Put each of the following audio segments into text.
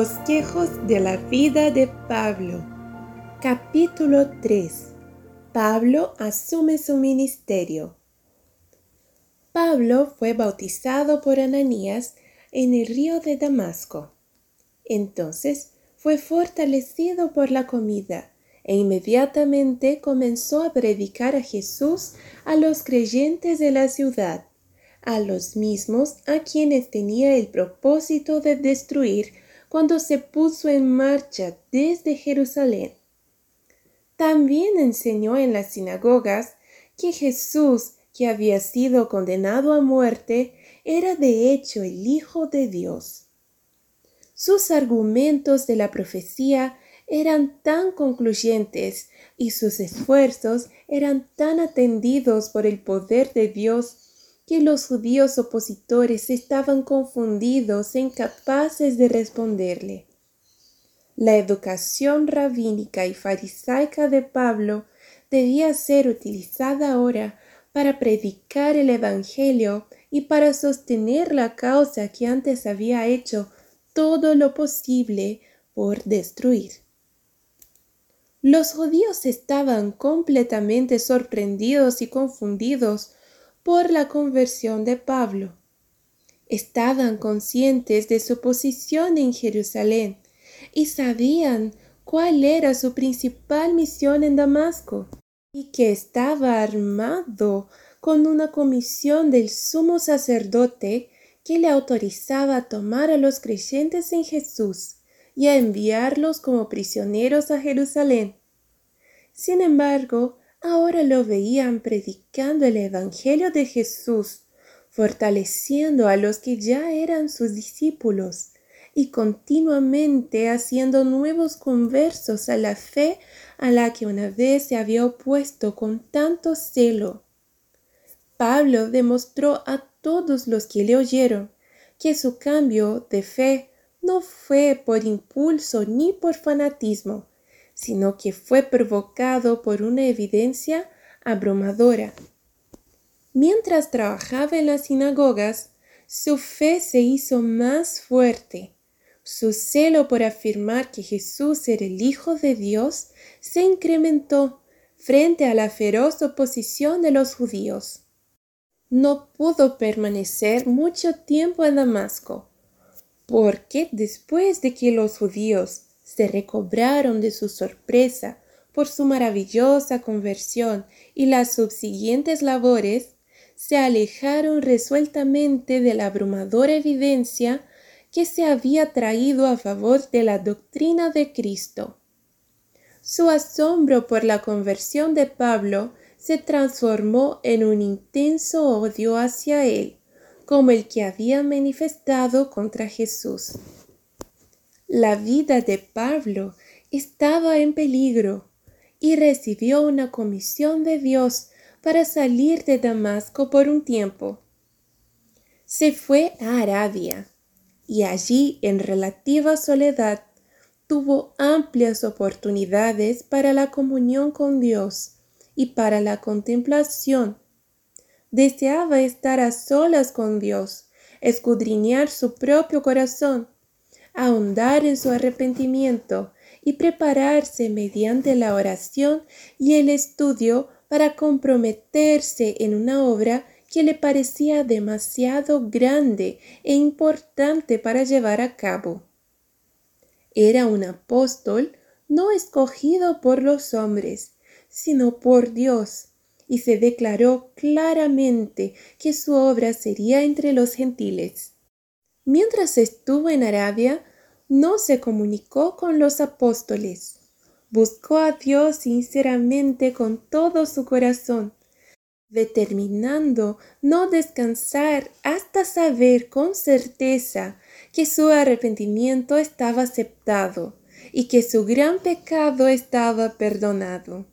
Bosquejos de la vida de Pablo. Capítulo 3. Pablo asume su ministerio. Pablo fue bautizado por Ananías en el río de Damasco. Entonces fue fortalecido por la comida e inmediatamente comenzó a predicar a Jesús a los creyentes de la ciudad, a los mismos a quienes tenía el propósito de destruir cuando se puso en marcha desde Jerusalén. También enseñó en las sinagogas que Jesús, que había sido condenado a muerte, era de hecho el Hijo de Dios. Sus argumentos de la profecía eran tan concluyentes y sus esfuerzos eran tan atendidos por el poder de Dios que los judíos opositores estaban confundidos e incapaces de responderle. La educación rabínica y farisaica de Pablo debía ser utilizada ahora para predicar el Evangelio y para sostener la causa que antes había hecho todo lo posible por destruir. Los judíos estaban completamente sorprendidos y confundidos por la conversión de Pablo. Estaban conscientes de su posición en Jerusalén y sabían cuál era su principal misión en Damasco y que estaba armado con una comisión del sumo sacerdote que le autorizaba a tomar a los creyentes en Jesús y a enviarlos como prisioneros a Jerusalén. Sin embargo, ahora lo veían predicando el Evangelio de Jesús, fortaleciendo a los que ya eran sus discípulos y continuamente haciendo nuevos conversos a la fe a la que una vez se había opuesto con tanto celo. Pablo demostró a todos los que le oyeron que su cambio de fe no fue por impulso ni por fanatismo, sino que fue provocado por una evidencia abrumadora. Mientras trabajaba en las sinagogas, su fe se hizo más fuerte. Su celo por afirmar que Jesús era el Hijo de Dios se incrementó frente a la feroz oposición de los judíos. No pudo permanecer mucho tiempo en Damasco, porque después de que los judíos se recobraron de su sorpresa por su maravillosa conversión y las subsiguientes labores, se alejaron resueltamente de la abrumadora evidencia que se había traído a favor de la doctrina de Cristo. Su asombro por la conversión de Pablo se transformó en un intenso odio hacia él, como el que había manifestado contra Jesús. La vida de Pablo estaba en peligro y recibió una comisión de Dios para salir de Damasco por un tiempo. Se fue a Arabia y allí en relativa soledad tuvo amplias oportunidades para la comunión con Dios y para la contemplación. Deseaba estar a solas con Dios, escudriñar su propio corazón ahondar en su arrepentimiento y prepararse mediante la oración y el estudio para comprometerse en una obra que le parecía demasiado grande e importante para llevar a cabo. Era un apóstol no escogido por los hombres, sino por Dios, y se declaró claramente que su obra sería entre los gentiles. Mientras estuvo en Arabia, no se comunicó con los apóstoles. Buscó a Dios sinceramente con todo su corazón, determinando no descansar hasta saber con certeza que su arrepentimiento estaba aceptado y que su gran pecado estaba perdonado.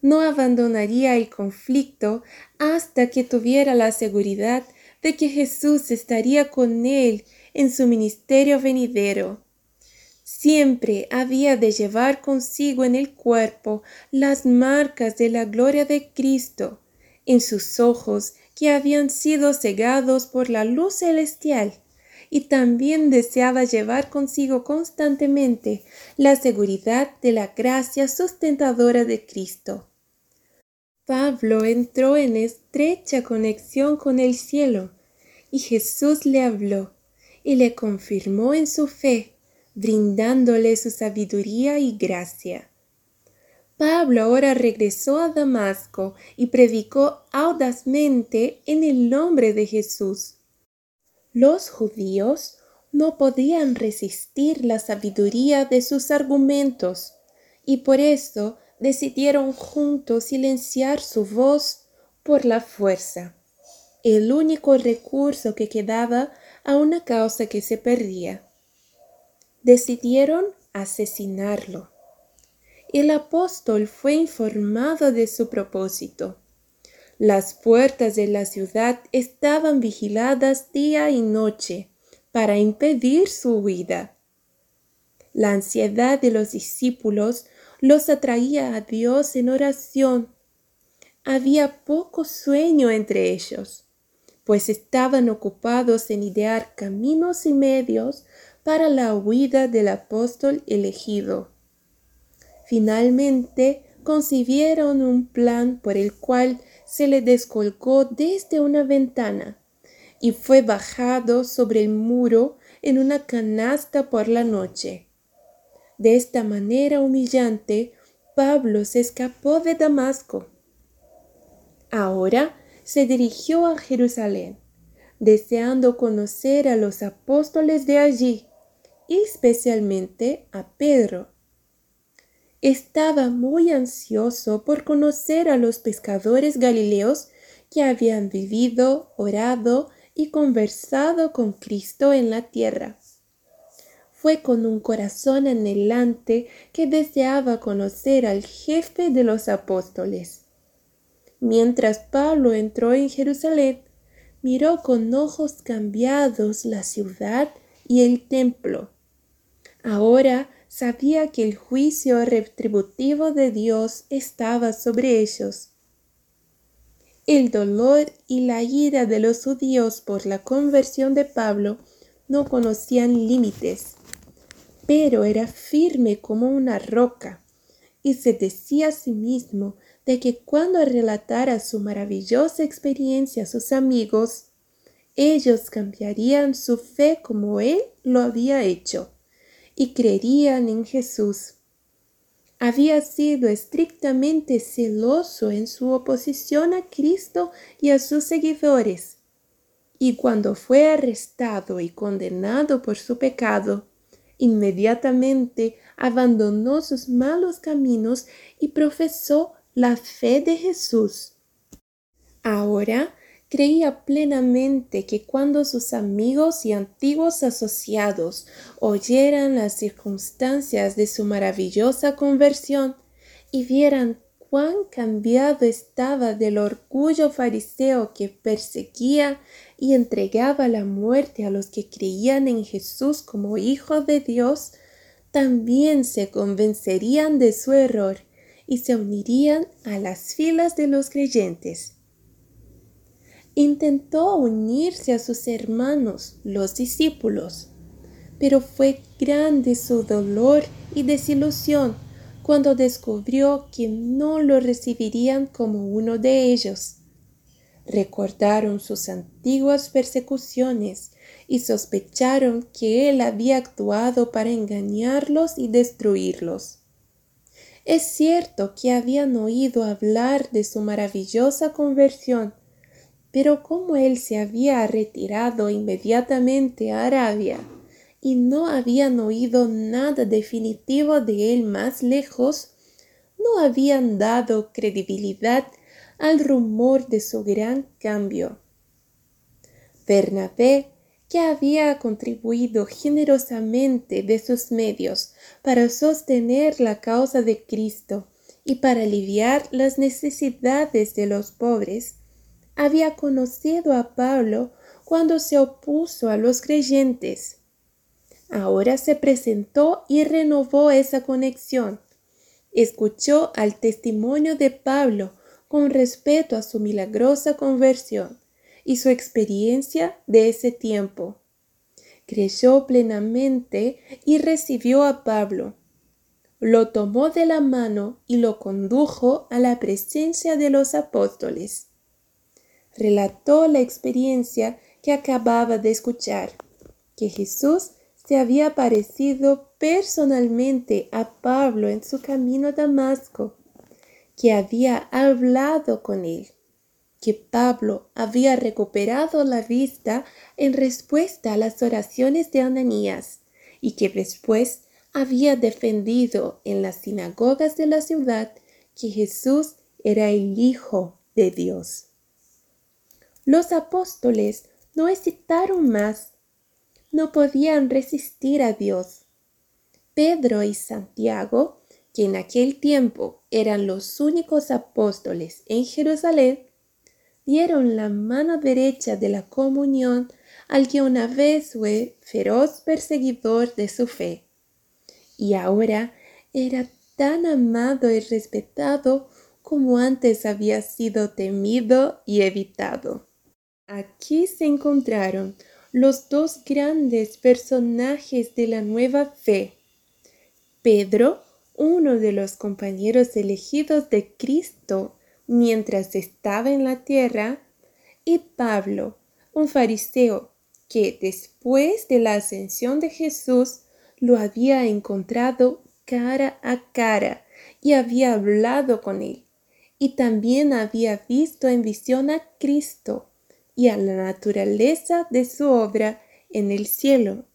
No abandonaría el conflicto hasta que tuviera la seguridad de que Jesús estaría con él en su ministerio venidero. Siempre había de llevar consigo en el cuerpo las marcas de la gloria de Cristo, en sus ojos que habían sido cegados por la luz celestial, y también deseaba llevar consigo constantemente la seguridad de la gracia sustentadora de Cristo. Pablo entró en estrecha conexión con el cielo y Jesús le habló y le confirmó en su fe, brindándole su sabiduría y gracia. Pablo ahora regresó a Damasco y predicó audazmente en el nombre de Jesús. Los judíos no podían resistir la sabiduría de sus argumentos y por eso decidieron juntos silenciar su voz por la fuerza, el único recurso que quedaba a una causa que se perdía. Decidieron asesinarlo el apóstol fue informado de su propósito. Las puertas de la ciudad estaban vigiladas día y noche para impedir su huida. La ansiedad de los discípulos los atraía a Dios en oración. Había poco sueño entre ellos, pues estaban ocupados en idear caminos y medios para la huida del apóstol elegido. Finalmente concibieron un plan por el cual se le descolgó desde una ventana y fue bajado sobre el muro en una canasta por la noche. De esta manera humillante, Pablo se escapó de Damasco. Ahora se dirigió a Jerusalén, deseando conocer a los apóstoles de allí, especialmente a Pedro, estaba muy ansioso por conocer a los pescadores galileos que habían vivido, orado y conversado con Cristo en la tierra. Fue con un corazón anhelante que deseaba conocer al jefe de los apóstoles. Mientras Pablo entró en Jerusalén, miró con ojos cambiados la ciudad y el templo. Ahora sabía que el juicio retributivo de Dios estaba sobre ellos. El dolor y la ira de los judíos por la conversión de Pablo no conocían límites, pero era firme como una roca, y se decía a sí mismo de que cuando relatara su maravillosa experiencia a sus amigos, ellos cambiarían su fe como él lo había hecho y creerían en Jesús. Había sido estrictamente celoso en su oposición a Cristo y a sus seguidores, y cuando fue arrestado y condenado por su pecado, inmediatamente abandonó sus malos caminos y profesó la fe de Jesús. Ahora creía plenamente que cuando sus amigos y antiguos asociados oyeran las circunstancias de su maravillosa conversión y vieran cuán cambiado estaba del orgullo fariseo que perseguía y entregaba la muerte a los que creían en Jesús como Hijo de Dios, también se convencerían de su error y se unirían a las filas de los creyentes. Intentó unirse a sus hermanos, los discípulos, pero fue grande su dolor y desilusión cuando descubrió que no lo recibirían como uno de ellos. Recordaron sus antiguas persecuciones y sospecharon que él había actuado para engañarlos y destruirlos. Es cierto que habían oído hablar de su maravillosa conversión, pero como él se había retirado inmediatamente a Arabia y no habían oído nada definitivo de él más lejos, no habían dado credibilidad al rumor de su gran cambio. Bernabé, que había contribuido generosamente de sus medios para sostener la causa de Cristo y para aliviar las necesidades de los pobres, había conocido a Pablo cuando se opuso a los creyentes. Ahora se presentó y renovó esa conexión. Escuchó al testimonio de Pablo con respeto a su milagrosa conversión y su experiencia de ese tiempo. creyó plenamente y recibió a Pablo. Lo tomó de la mano y lo condujo a la presencia de los apóstoles. Relató la experiencia que acababa de escuchar, que Jesús se había aparecido personalmente a Pablo en su camino a Damasco, que había hablado con él que Pablo había recuperado la vista en respuesta a las oraciones de Ananías y que después había defendido en las sinagogas de la ciudad que Jesús era el Hijo de Dios. Los apóstoles no hesitaron más, no podían resistir a Dios. Pedro y Santiago, que en aquel tiempo eran los únicos apóstoles en Jerusalén, dieron la mano derecha de la comunión al que una vez fue feroz perseguidor de su fe, y ahora era tan amado y respetado como antes había sido temido y evitado. Aquí se encontraron los dos grandes personajes de la nueva fe. Pedro, uno de los compañeros elegidos de Cristo, mientras estaba en la tierra, y Pablo, un fariseo que después de la ascensión de Jesús lo había encontrado cara a cara y había hablado con él, y también había visto en visión a Cristo y a la naturaleza de su obra en el cielo.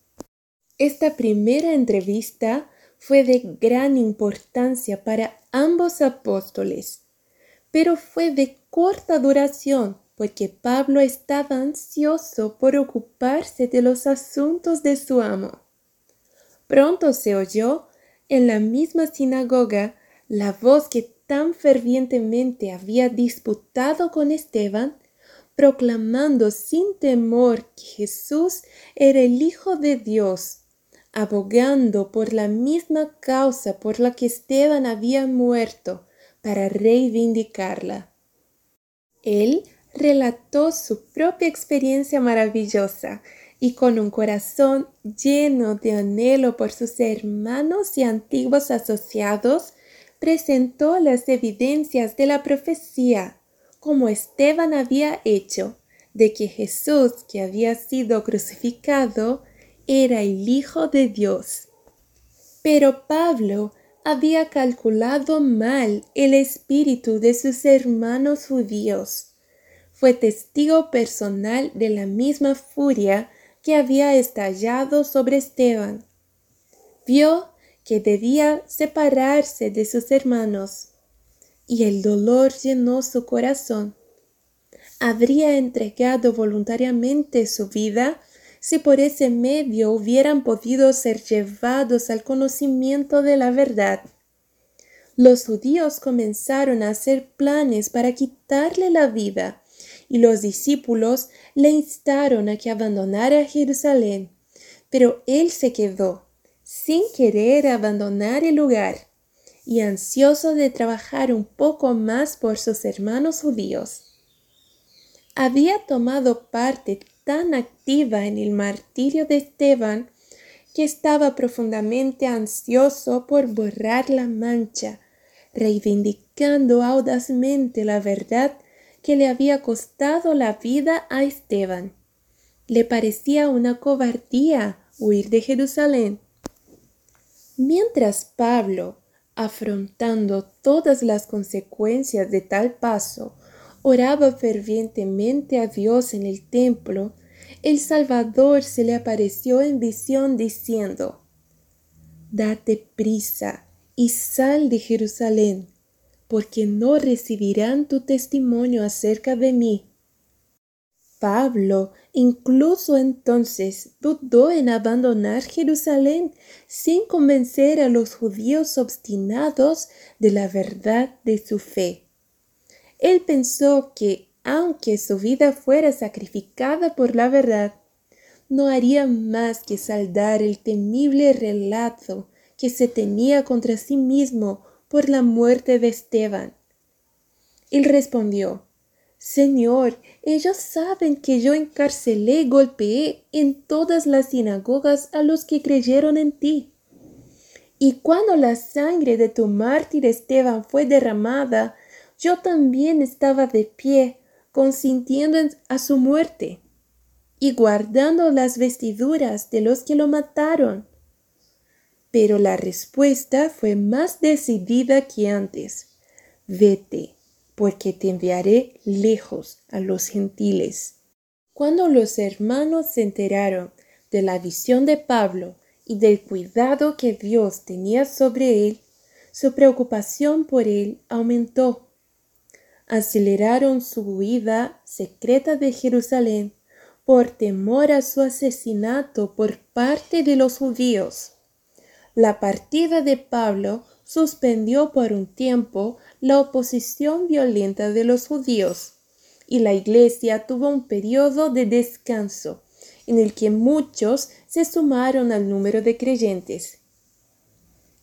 Esta primera entrevista fue de gran importancia para ambos apóstoles pero fue de corta duración, porque Pablo estaba ansioso por ocuparse de los asuntos de su amo. Pronto se oyó en la misma sinagoga la voz que tan fervientemente había disputado con Esteban, proclamando sin temor que Jesús era el Hijo de Dios, abogando por la misma causa por la que Esteban había muerto, para reivindicarla. Él relató su propia experiencia maravillosa y con un corazón lleno de anhelo por sus hermanos y antiguos asociados, presentó las evidencias de la profecía, como Esteban había hecho, de que Jesús que había sido crucificado era el Hijo de Dios. Pero Pablo había calculado mal el espíritu de sus hermanos judíos. Fue testigo personal de la misma furia que había estallado sobre Esteban. Vio que debía separarse de sus hermanos, y el dolor llenó su corazón. Habría entregado voluntariamente su vida si por ese medio hubieran podido ser llevados al conocimiento de la verdad. Los judíos comenzaron a hacer planes para quitarle la vida, y los discípulos le instaron a que abandonara Jerusalén, pero él se quedó, sin querer abandonar el lugar, y ansioso de trabajar un poco más por sus hermanos judíos. Había tomado parte tan activa en el martirio de Esteban que estaba profundamente ansioso por borrar la mancha, reivindicando audazmente la verdad que le había costado la vida a Esteban. Le parecía una cobardía huir de Jerusalén. Mientras Pablo, afrontando todas las consecuencias de tal paso, oraba fervientemente a Dios en el templo, el Salvador se le apareció en visión diciendo, Date prisa y sal de Jerusalén, porque no recibirán tu testimonio acerca de mí. Pablo incluso entonces dudó en abandonar Jerusalén sin convencer a los judíos obstinados de la verdad de su fe. Él pensó que, aunque su vida fuera sacrificada por la verdad, no haría más que saldar el temible relato que se tenía contra sí mismo por la muerte de Esteban. Él respondió, Señor, ellos saben que yo encarcelé y golpeé en todas las sinagogas a los que creyeron en ti. Y cuando la sangre de tu mártir Esteban fue derramada, yo también estaba de pie, consintiendo a su muerte y guardando las vestiduras de los que lo mataron. Pero la respuesta fue más decidida que antes. Vete, porque te enviaré lejos a los gentiles. Cuando los hermanos se enteraron de la visión de Pablo y del cuidado que Dios tenía sobre él, su preocupación por él aumentó. Aceleraron su huida secreta de Jerusalén por temor a su asesinato por parte de los judíos. La partida de Pablo suspendió por un tiempo la oposición violenta de los judíos, y la iglesia tuvo un periodo de descanso en el que muchos se sumaron al número de creyentes.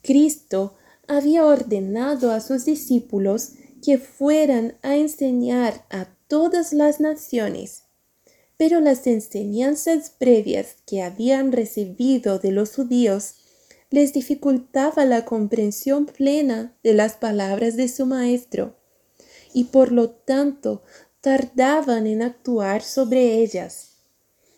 Cristo había ordenado a sus discípulos que fueran a enseñar a todas las naciones pero las enseñanzas previas que habían recibido de los judíos les dificultaba la comprensión plena de las palabras de su maestro, y por lo tanto tardaban en actuar sobre ellas.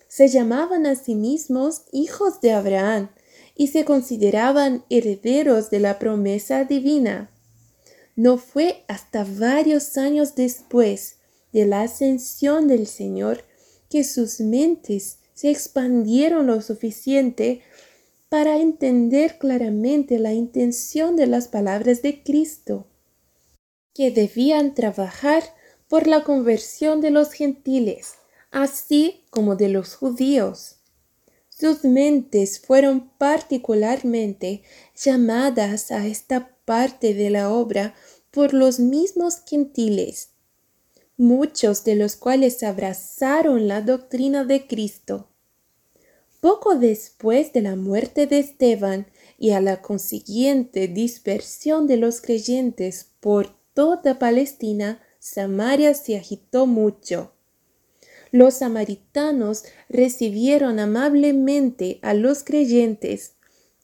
Se llamaban a sí mismos hijos de Abraham y se consideraban herederos de la promesa divina. No fue hasta varios años después de la ascensión del Señor que sus mentes se expandieron lo suficiente para entender claramente la intención de las palabras de Cristo, que debían trabajar por la conversión de los gentiles, así como de los judíos. Sus mentes fueron particularmente llamadas a esta parte de la obra por los mismos gentiles muchos de los cuales abrazaron la doctrina de Cristo. Poco después de la muerte de Esteban y a la consiguiente dispersión de los creyentes por toda Palestina, Samaria se agitó mucho. Los samaritanos recibieron amablemente a los creyentes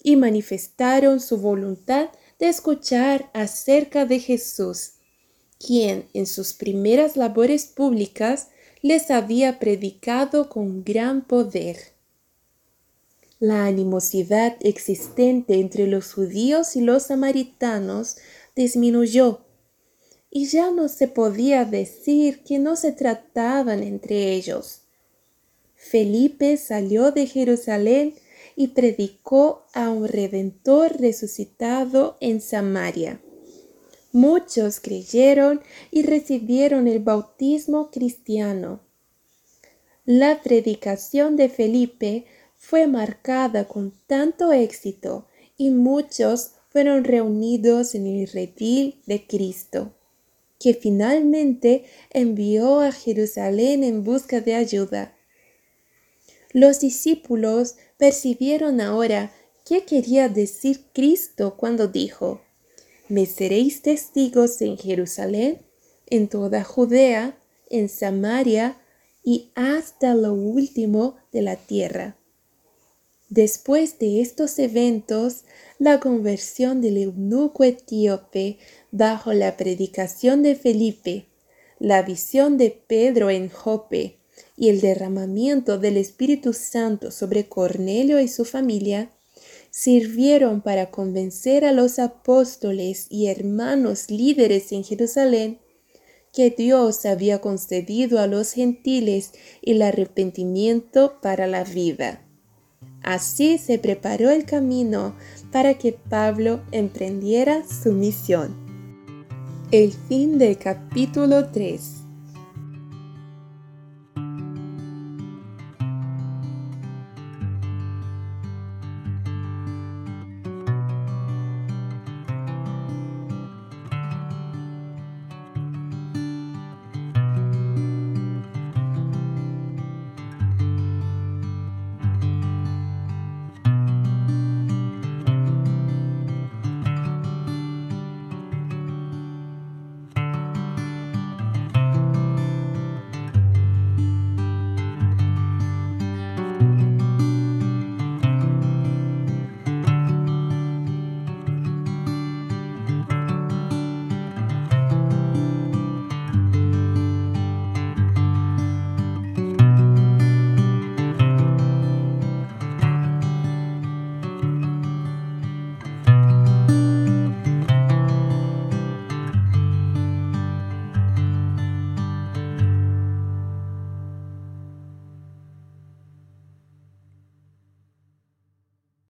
y manifestaron su voluntad de escuchar acerca de Jesús quien en sus primeras labores públicas les había predicado con gran poder. La animosidad existente entre los judíos y los samaritanos disminuyó, y ya no se podía decir que no se trataban entre ellos. Felipe salió de Jerusalén y predicó a un redentor resucitado en Samaria. Muchos creyeron y recibieron el bautismo cristiano. La predicación de Felipe fue marcada con tanto éxito y muchos fueron reunidos en el redil de Cristo, que finalmente envió a Jerusalén en busca de ayuda. Los discípulos percibieron ahora qué quería decir Cristo cuando dijo, me seréis testigos en Jerusalén, en toda Judea, en Samaria y hasta lo último de la tierra. Después de estos eventos, la conversión del eunuco etíope bajo la predicación de Felipe, la visión de Pedro en Jope y el derramamiento del Espíritu Santo sobre Cornelio y su familia sirvieron para convencer a los apóstoles y hermanos líderes en Jerusalén que Dios había concedido a los gentiles el arrepentimiento para la vida. Así se preparó el camino para que Pablo emprendiera su misión. El fin del capítulo 3